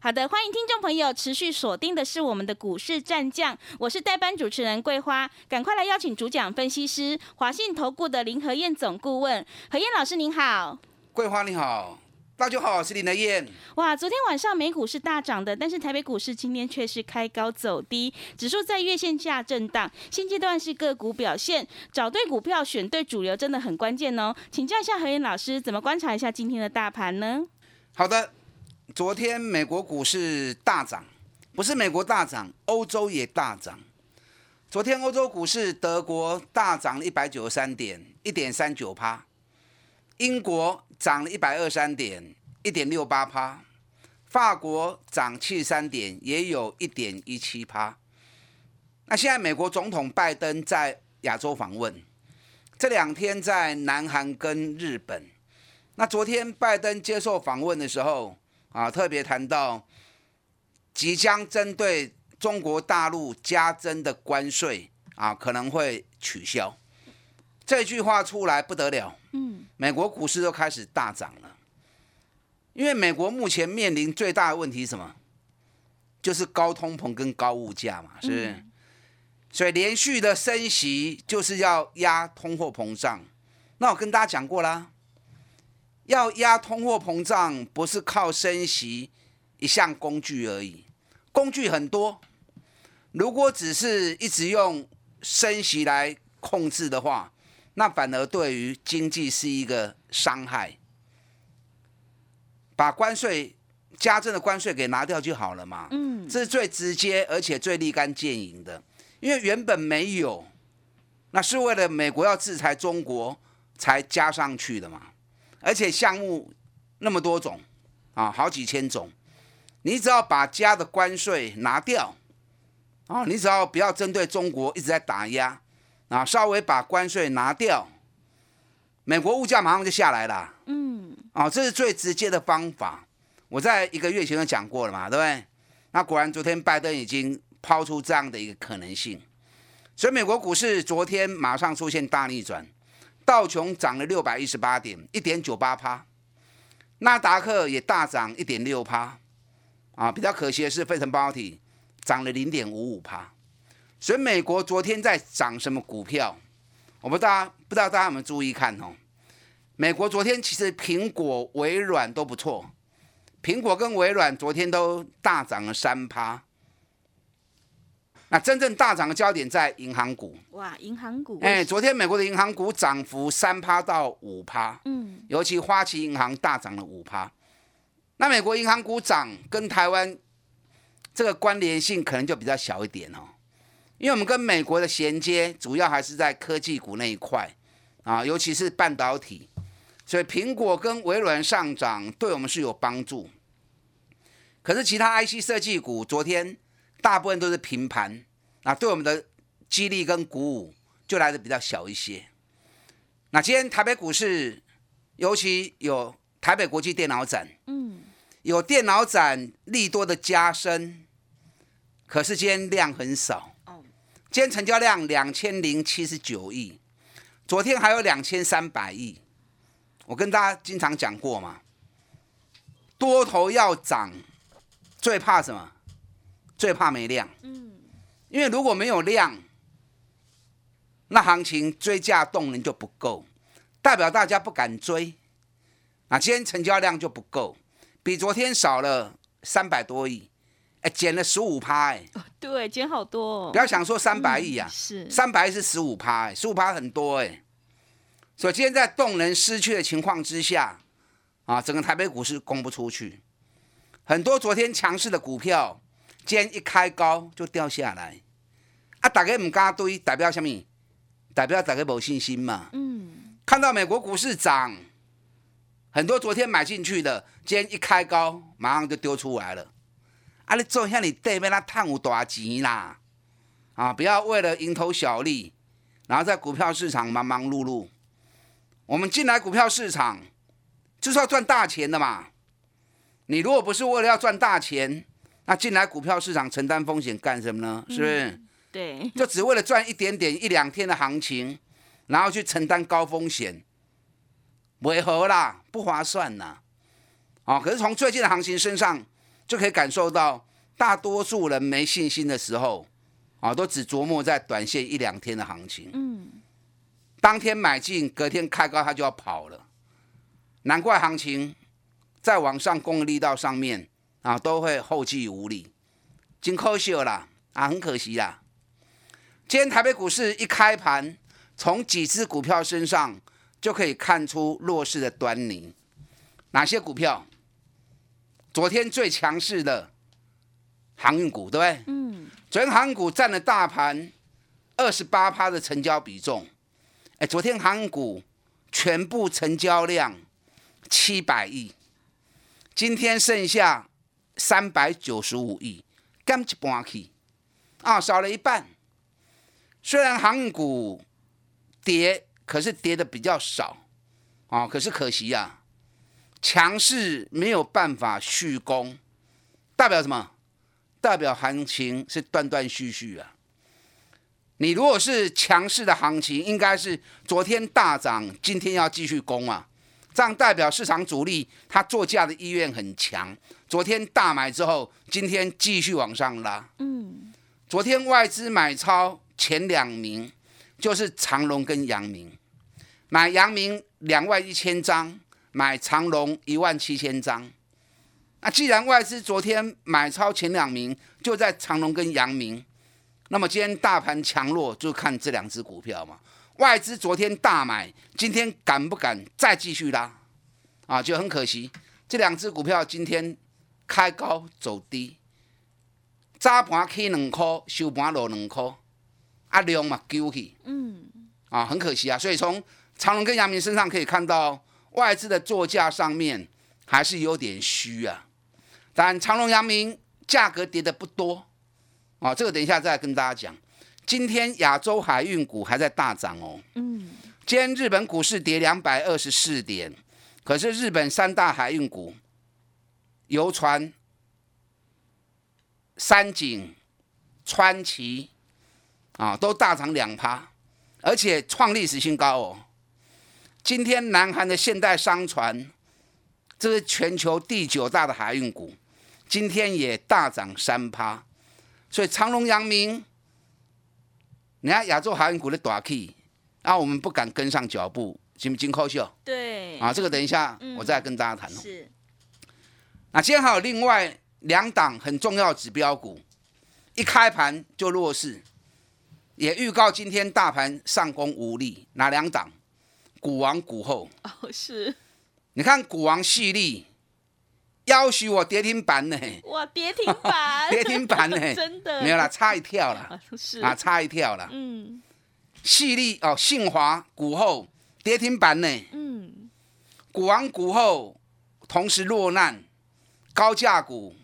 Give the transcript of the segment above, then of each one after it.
好的，欢迎听众朋友持续锁定的是我们的股市战将，我是代班主持人桂花，赶快来邀请主讲分析师华信投顾的林和燕总顾问，何燕老师您好，桂花你好，大家好，我是林和燕。哇，昨天晚上美股是大涨的，但是台北股市今天却是开高走低，指数在月线下震荡，现阶段是个股表现，找对股票，选对主流真的很关键哦，请教一下何燕老师，怎么观察一下今天的大盘呢？好的。昨天美国股市大涨，不是美国大涨，欧洲也大涨。昨天欧洲股市，德国大涨了一百九十三点，一点三九趴；英国涨了一百二三点，一点六八趴；法国涨七十三点，也有一点一七趴。那现在美国总统拜登在亚洲访问，这两天在南韩跟日本。那昨天拜登接受访问的时候，啊，特别谈到即将针对中国大陆加征的关税啊，可能会取消。这句话出来不得了，嗯，美国股市都开始大涨了。因为美国目前面临最大的问题是什么？就是高通膨跟高物价嘛，是不是？所以连续的升息就是要压通货膨胀。那我跟大家讲过啦。要压通货膨胀，不是靠升息一项工具而已，工具很多。如果只是一直用升息来控制的话，那反而对于经济是一个伤害。把关税加征的关税给拿掉就好了嘛。嗯，这是最直接而且最立竿见影的，因为原本没有，那是为了美国要制裁中国才加上去的嘛。而且项目那么多种啊，好几千种，你只要把加的关税拿掉啊，你只要不要针对中国一直在打压啊，稍微把关税拿掉，美国物价马上就下来了。嗯，啊，这是最直接的方法。我在一个月前就讲过了嘛，对不对？那果然昨天拜登已经抛出这样的一个可能性，所以美国股市昨天马上出现大逆转。道琼涨了六百一十八点，一点九八趴；纳达克也大涨一点六趴。啊，比较可惜的是，费城半导体涨了零点五五趴。所以美国昨天在涨什么股票？我不知道，不知道大家有没有注意看哦？美国昨天其实苹果、微软都不错，苹果跟微软昨天都大涨了三趴。那真正大涨的焦点在银行股。哇，银行股！哎，昨天美国的银行股涨幅三趴到五趴，嗯，尤其花旗银行大涨了五趴。那美国银行股涨跟台湾这个关联性可能就比较小一点哦，因为我们跟美国的衔接主要还是在科技股那一块啊，尤其是半导体，所以苹果跟微软上涨对我们是有帮助。可是其他 IC 设计股昨天。大部分都是平盘，那对我们的激励跟鼓舞就来的比较小一些。那今天台北股市，尤其有台北国际电脑展，嗯，有电脑展利多的加深，可是今天量很少。哦，今天成交量两千零七十九亿，昨天还有两千三百亿。我跟大家经常讲过嘛，多头要涨，最怕什么？最怕没量，嗯，因为如果没有量，那行情追价动能就不够，代表大家不敢追，啊，今天成交量就不够，比昨天少了三百多亿，哎，减了十五趴，哎，对，减好多，不要想说三百亿啊，是。三百是十五趴，哎，十五趴很多，哎，所以今天在动能失去的情况之下，啊，整个台北股市攻不出去，很多昨天强势的股票。天一开高就掉下来，啊！大家唔敢堆，代表什么？代表大家冇信心嘛。嗯。看到美国股市涨，很多昨天买进去的，今天一开高，马上就丢出来了。啊！你做下你对面那探有大钱啦！啊！不要为了蝇头小利，然后在股票市场忙忙碌碌。我们进来股票市场就是要赚大钱的嘛。你如果不是为了要赚大钱，那进来股票市场承担风险干什么呢？是不是？对，就只为了赚一点点一两天的行情，然后去承担高风险，违和啦，不划算呐。啊，可是从最近的行情身上就可以感受到，大多数人没信心的时候，啊，都只琢磨在短线一两天的行情。嗯，当天买进，隔天开高，他就要跑了。难怪行情在往上攻的力道上面啊，都会后继无力，真可惜啦，啊，很可惜啦。今天台北股市一开盘，从几只股票身上就可以看出弱势的端倪。哪些股票？昨天最强势的航运股，对不对？嗯，昨天航运股占了大盘二十八趴的成交比重。哎，昨天航运股全部成交量七百亿，今天剩下三百九十五亿，减一半去，啊，少了一半。虽然航股跌，可是跌的比较少，啊，可是可惜呀、强势没有办法续攻，代表什么？代表行情是断断续续啊。你如果是强势的行情，应该是昨天大涨，今天要继续攻啊，这样代表市场主力他做价的意愿很强。昨天大买之后，今天继续往上拉。嗯，昨天外资买超前两名就是长隆跟阳明，买阳明两万一千张，买长隆一万七千张。那既然外资昨天买超前两名就在长隆跟阳明，那么今天大盘强弱就看这两只股票嘛。外资昨天大买，今天敢不敢再继续拉？啊，就很可惜，这两只股票今天开高走低，早盘起两块，收盘落两块，啊量嘛丢去，嗯，啊，很可惜啊。所以从长隆跟阳明身上可以看到，外资的座价上面还是有点虚啊。但长隆、阳明价格跌的不多，啊，这个等一下再跟大家讲。今天亚洲海运股还在大涨哦。嗯，今天日本股市跌两百二十四点，可是日本三大海运股，游船、三井、川崎啊，都大涨两趴，而且创历史新高哦。今天南韩的现代商船，这是全球第九大的海运股，今天也大涨三趴，所以长隆、阳明，你看亚洲海运股的短 K，啊，我们不敢跟上脚步，行不行扣秀对，啊？这个等一下嗯我再跟大家谈哦。是，那今天还有另外两档很重要的指标股，一开盘就弱势，也预告今天大盘上攻无力。哪两档？股王股后，哦，是，你看股王细粒，要许我跌停板呢，哇，跌停板，跌停板呢，真的。没有啦，差一跳啦，啊，是。啊，，差一跳啦。嗯。细粒哦，信华股后跌停板呢，嗯，股王股后同时落难，高价股，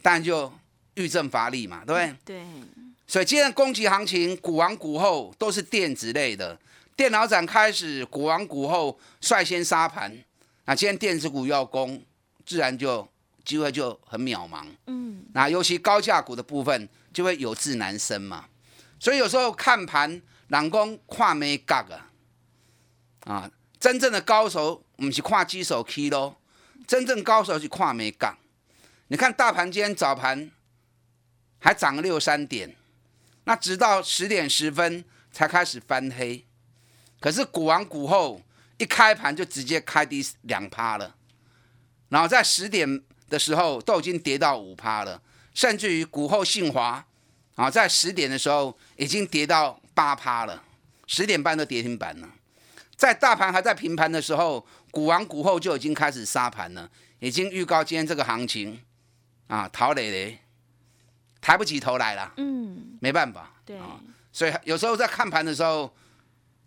但就遇震乏力嘛，对不对？对，所以今天的攻击行情，股王股后都是电子类的。电脑展开始，股王股后率先杀盘。那今天电子股要攻，自然就机会就很渺茫。嗯，那尤其高价股的部分，就会有志难伸嘛。所以有时候看盘，人讲看没角啊，啊，真正的高手，我们是看基手 K 咯，真正高手是看没角。你看大盘今天早盘还涨了六三点，那直到十点十分才开始翻黑，可是股王股后一开盘就直接开低两趴了，然后在十点的时候都已经跌到五趴了，甚至于股后信华啊，在十点的时候已经跌到八趴了，十点半都跌停板了。在大盘还在平盘的时候，股王股后就已经开始杀盘了，已经预告今天这个行情啊，陶磊磊抬不起头来了，嗯，没办法。对，啊所以有时候在看盘的时候，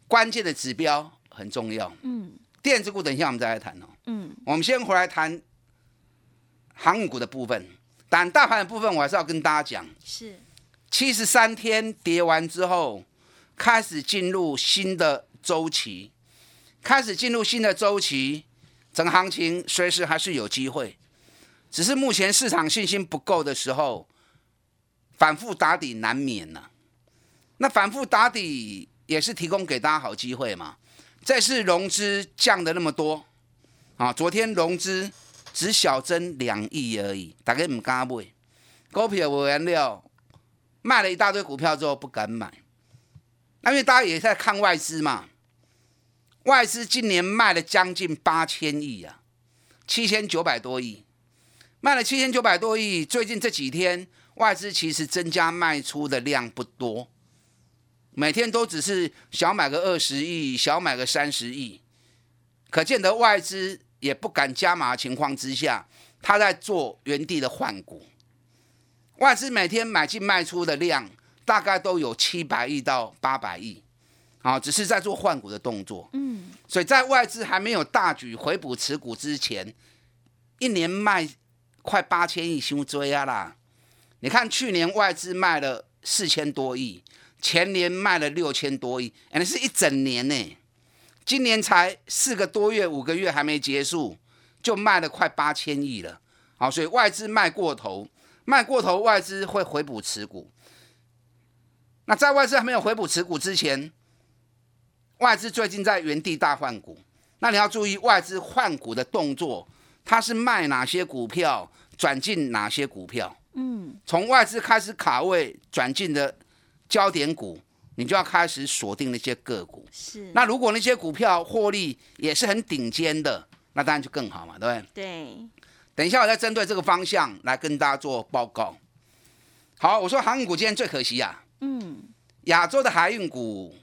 关键的指标很重要。嗯电子股等一下我们再来谈哦。嗯，我们先回来谈航运股的部分，但大盘的部分我还是要跟大家讲，是，七十三天跌完之后，开始进入新的周期，开始进入新的周期，整个行情随时还是有机会，只是目前市场信心不够的时候，反复打底难免呢。那反复打底也是提供给大家好机会嘛。这次融资降的那么多啊，昨天融资只小增两亿而已，大家唔敢买，股票无原料，卖了一大堆股票之后不敢买。那因为大家也在看外资嘛，外资今年卖了将近八千亿啊，七千九百多亿，卖了七千九百多亿。最近这几天外资其实增加卖出的量不多。每天都只是小买个二十亿，小买个三十亿，可见得外资也不敢加码情况之下，他在做原地的换股。外资每天买进卖出的量大概都有七百亿到八百亿，啊，只是在做换股的动作。嗯，所以在外资还没有大举回补持股之前，一年卖快八千亿，胸追啊啦！你看去年外资卖了四千多亿。前年卖了六千多亿，那是一整年呢。今年才四个多月、五个月还没结束，就卖了快八千亿了。好，所以外资卖过头，卖过头，外资会回补持股。那在外资还没有回补持股之前，外资最近在原地大换股。那你要注意外资换股的动作，它是卖哪些股票，转进哪些股票？嗯，从外资开始卡位转进的。焦点股，你就要开始锁定那些个股。是。那如果那些股票获利也是很顶尖的，那当然就更好嘛，对不对？对。等一下，我再针对这个方向来跟大家做报告。好，我说航运股今天最可惜呀。嗯。亚洲的海运股，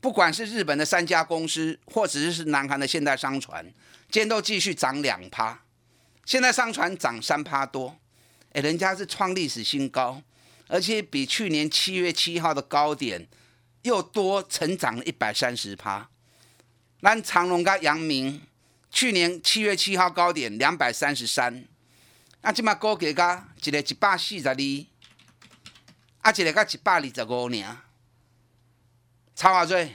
不管是日本的三家公司，或者是南韩的现代商船，今天都继续涨两趴。现在商船涨三趴多，哎，人家是创历史新高。而且比去年七月七号的高点又多成长了一百三十趴。那长隆跟阳明去年七月七号高点两百三十三，啊，今嘛高价噶一个一百四十二，啊，一个噶一百二十五年，差偌多？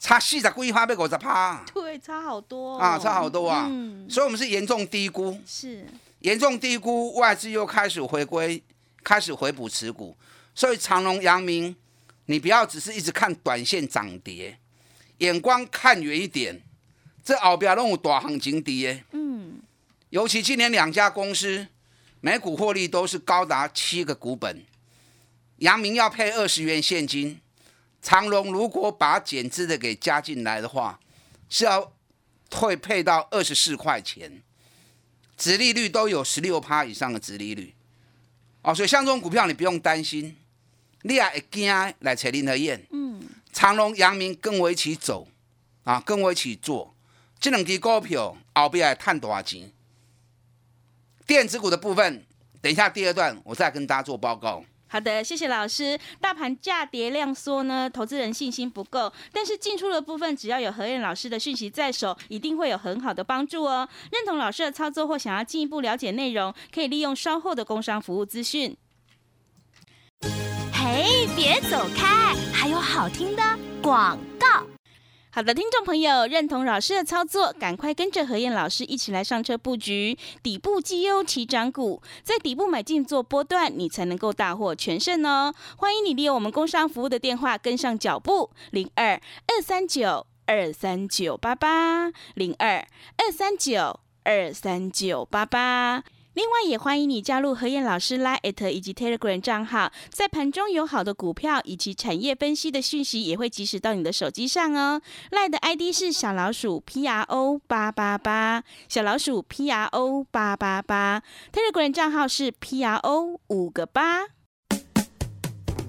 差四十几趴，要五十趴？对，差好多啊，差好多啊。嗯，所以我们是严重低估，是严重低估，外资又开始回归。开始回补持股，所以长隆、阳明，你不要只是一直看短线涨跌，眼光看远一点。这后边拢有大行情跌。嗯，尤其今年两家公司每股获利都是高达七个股本。阳明要配二十元现金，长隆如果把减资的给加进来的话，是要退配到二十四块钱，殖利率都有十六趴以上的殖利率。哦，所以像这种股票你不用担心，你也会惊来找林和燕。嗯，长隆、阳明跟我一起走，啊，跟我一起做，这两支股票后边还赚多少钱？电子股的部分，等一下第二段我再跟大家做报告。好的，谢谢老师。大盘价跌量缩呢，投资人信心不够，但是进出的部分只要有何燕老师的讯息在手，一定会有很好的帮助哦。认同老师的操作或想要进一步了解内容，可以利用稍后的工商服务资讯。嘿，别走开，还有好听的广告。好的，听众朋友，认同老师的操作，赶快跟着何燕老师一起来上车布局底部绩优起涨股，在底部买进做波段，你才能够大获全胜哦。欢迎你利用我们工商服务的电话跟上脚步，零二二三九二三九八八零二二三九二三九八八。另外，也欢迎你加入何燕老师 Line 以及 Telegram 账号，在盘中有好的股票以及产业分析的讯息，也会及时到你的手机上哦。Line 的 ID 是小老鼠 P R O 八八八，小老鼠 P R O 八八八，Telegram 账号是 P R O 五个八。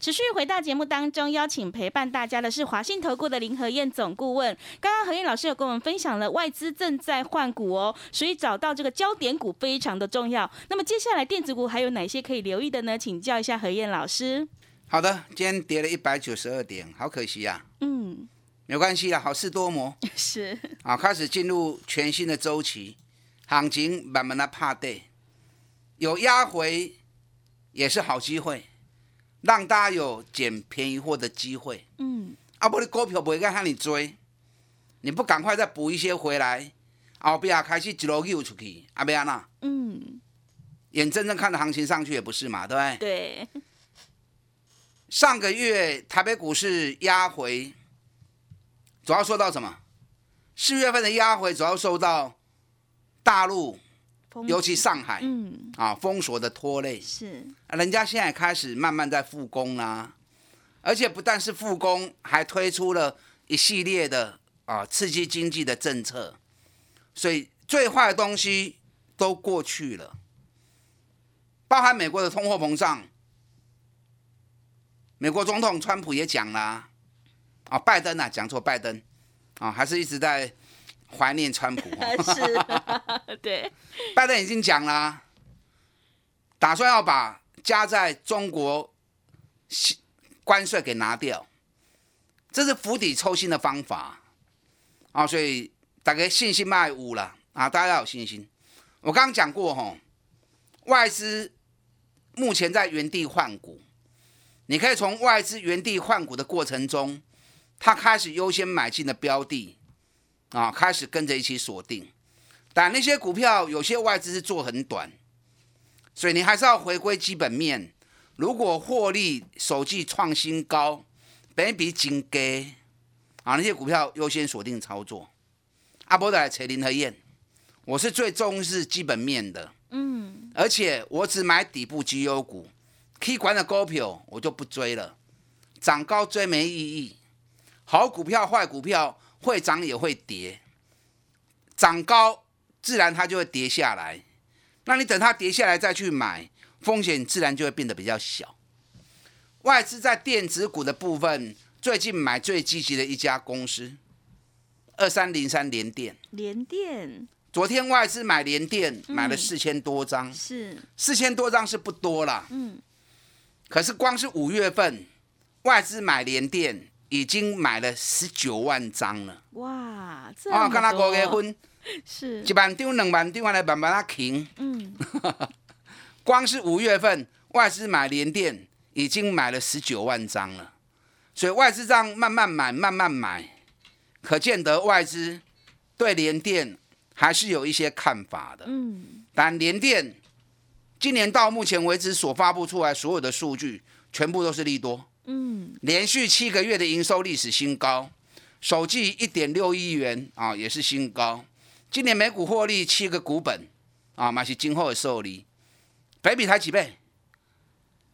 持续回到节目当中，邀请陪伴大家的是华信投顾的林和燕总顾问。刚刚何燕老师有跟我们分享了外资正在换股哦，所以找到这个焦点股非常的重要。那么接下来电子股还有哪些可以留意的呢？请教一下何燕老师。好的，今天跌了一百九十二点，好可惜啊。嗯，没关系啊，好事多磨 是啊，开始进入全新的周期，行情慢慢的怕跌，有压回也是好机会。让大家有捡便宜货的机会。嗯，啊，不，你股票不会该喊你追，你不赶快再补一些回来，后边开始一路溜出去，啊，不要那。嗯，眼睁睁看着行情上去也不是嘛，对不对？对。上个月台北股市压回，主要受到什么？四月份的压回主要受到大陆。尤其上海，嗯，啊，封锁的拖累。是，人家现在开始慢慢在复工啦，而且不但是复工，还推出了一系列的啊刺激经济的政策，所以最坏的东西都过去了，包含美国的通货膨胀，美国总统川普也讲了，啊，拜登啊，讲错，拜登，啊，还是一直在。怀念川普，是，对，拜登已经讲了，打算要把加在中国关税给拿掉，这是釜底抽薪的方法啊！所以大家信心卖五了啊！大家要有信心。我刚刚讲过哈，外资目前在原地换股，你可以从外资原地换股的过程中，他开始优先买进的标的。啊，开始跟着一起锁定，但那些股票有些外资是做很短，所以你还是要回归基本面。如果获利首季创新高，本比金给啊，那些股票优先锁定操作。阿波的扯林和燕，我是最重视基本面的，嗯，而且我只买底部绩优股，可以管的高票我就不追了，涨高追没意义。好股票坏股票。会涨也会跌，涨高自然它就会跌下来。那你等它跌下来再去买，风险自然就会变得比较小。外资在电子股的部分，最近买最积极的一家公司，二三零三联电。联电，昨天外资买联电买了四千多张，是四千多张是不多啦。嗯，可是光是五月份外资买联电。已经买了十九万张了，哇！哦，跟他过结婚，是一万张、两万张，来慢慢啊停。嗯，光是五月份外资买联电已经买了十九万张了，所以外资这样慢慢买、慢慢买，可见得外资对联电还是有一些看法的。嗯，但联电今年到目前为止所发布出来所有的数据，全部都是利多。嗯，连续七个月的营收历史新高，首季一点六亿元啊，也是新高。今年每股获利七个股本啊，买是今后的受利，北比才几倍？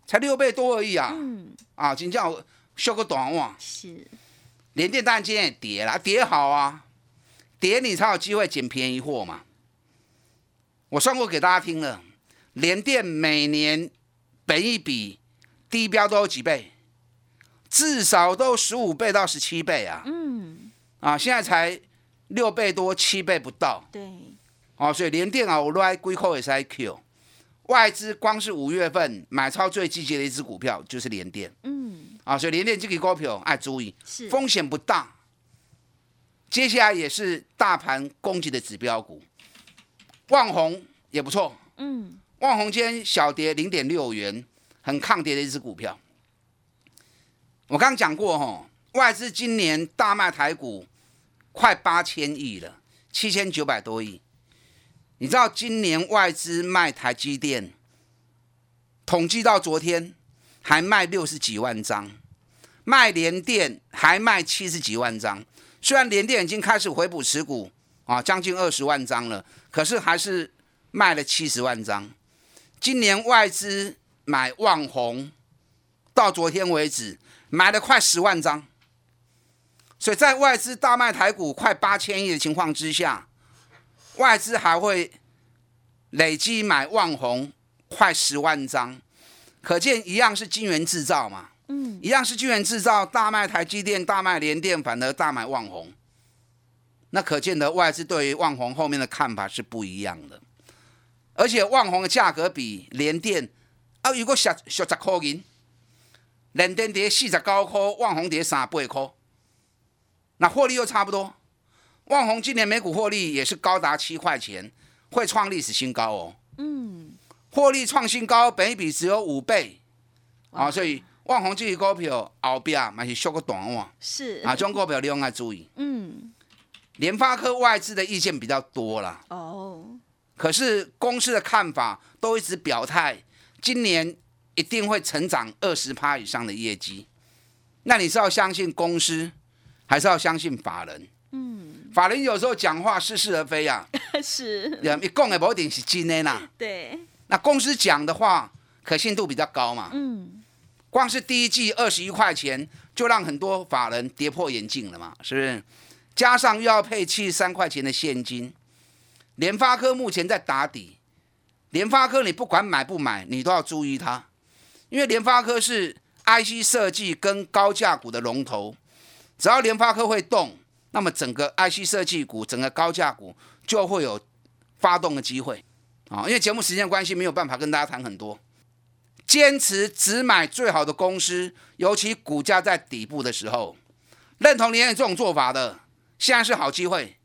才六倍多而已啊！嗯，啊，今叫修个短袜。是，连电当然今天也跌了，跌好啊，跌你才有机会捡便宜货嘛。我算过给大家听了，连电每年本一比低标都有几倍？至少都十五倍到十七倍啊！嗯，啊，现在才六倍多，七倍不到。对，哦，所以连电啊，我来归扣也是 IQ。外资光是五月份买超最积极的一只股票就是联电。嗯，啊，所以联电这个股票爱注意，是风险不大。接下来也是大盘攻击的指标股，旺宏也不错。嗯，旺宏今天小跌零点六元，很抗跌的一只股票。我刚讲过，哈，外资今年大卖台股快八千亿了，七千九百多亿。你知道今年外资卖台积电，统计到昨天还卖六十几万张，卖联电还卖七十几万张，虽然联电已经开始回补持股啊，将近二十万张了，可是还是卖了七十万张。今年外资买旺宏，到昨天为止买了快十万张，所以在外资大卖台股快八千亿的情况之下，外资还会累积买旺宏快十万张，可见一样是晶圆制造嘛，嗯，一样是晶圆制造，大卖台积电、大卖联电，反而大买旺宏，那可见的外资对于旺宏后面的看法是不一样的。而且旺宏的价格比联电啊，如果小小十块银，联电跌四十九块，旺红跌三八块，那获利又差不多。万红今年每股获利也是高达七块钱，会创历史新高哦。嗯，获利创新高，本一比只有五倍啊，所以万红这支股票后边嘛是缩个短网，是啊，中股票你用爱注意。嗯，联发科外资的意见比较多啦。哦。可是公司的看法都一直表态，今年一定会成长二十趴以上的业绩。那你是要相信公司，还是要相信法人？嗯，法人有时候讲话似是而非 呀。是，一讲的不一定是真的啦。对。那公司讲的话，可信度比较高嘛。嗯。光是第一季二十一块钱，就让很多法人跌破眼镜了嘛，是不是？加上又要配七十三块钱的现金。联发科目前在打底，联发科你不管买不买，你都要注意它，因为联发科是 IC 设计跟高价股的龙头，只要联发科会动，那么整个 IC 设计股、整个高价股就会有发动的机会啊！因为节目时间关系，没有办法跟大家谈很多。坚持只买最好的公司，尤其股价在底部的时候，认同林燕这种做法的，现在是好机会。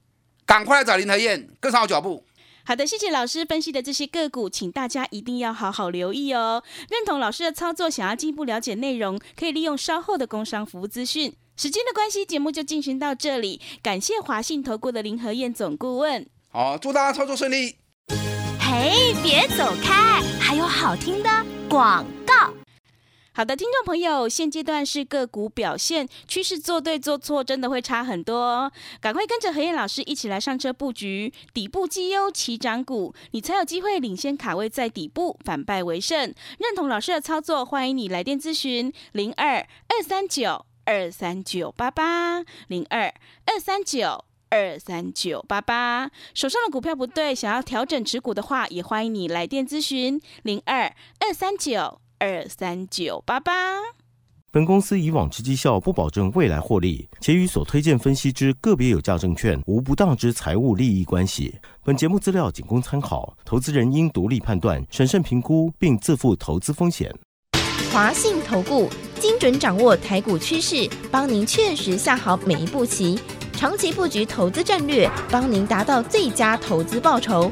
赶快来找林和燕，跟上我脚步。好的，谢谢老师分析的这些个股，请大家一定要好好留意哦。认同老师的操作，想要进一步了解内容，可以利用稍后的工商服务资讯。时间的关系，节目就进行到这里。感谢华信投顾的林和燕总顾问。好，祝大家操作顺利。嘿，别走开，还有好听的广告。好的，听众朋友，现阶段是个股表现趋势，做对做错真的会差很多。赶快跟着何燕老师一起来上车布局底部绩优起涨股，你才有机会领先卡位在底部，反败为胜。认同老师的操作，欢迎你来电咨询零二二三九二三九八八零二二三九二三九八八。手上的股票不对，想要调整持股的话，也欢迎你来电咨询零二二三九。二三九八八。本公司以往之绩效不保证未来获利，且与所推荐分析之个别有价证券无不当之财务利益关系。本节目资料仅供参考，投资人应独立判断、审慎评估，并自负投资风险。华信投顾精准掌握台股趋势，帮您确实下好每一步棋，长期布局投资战略，帮您达到最佳投资报酬。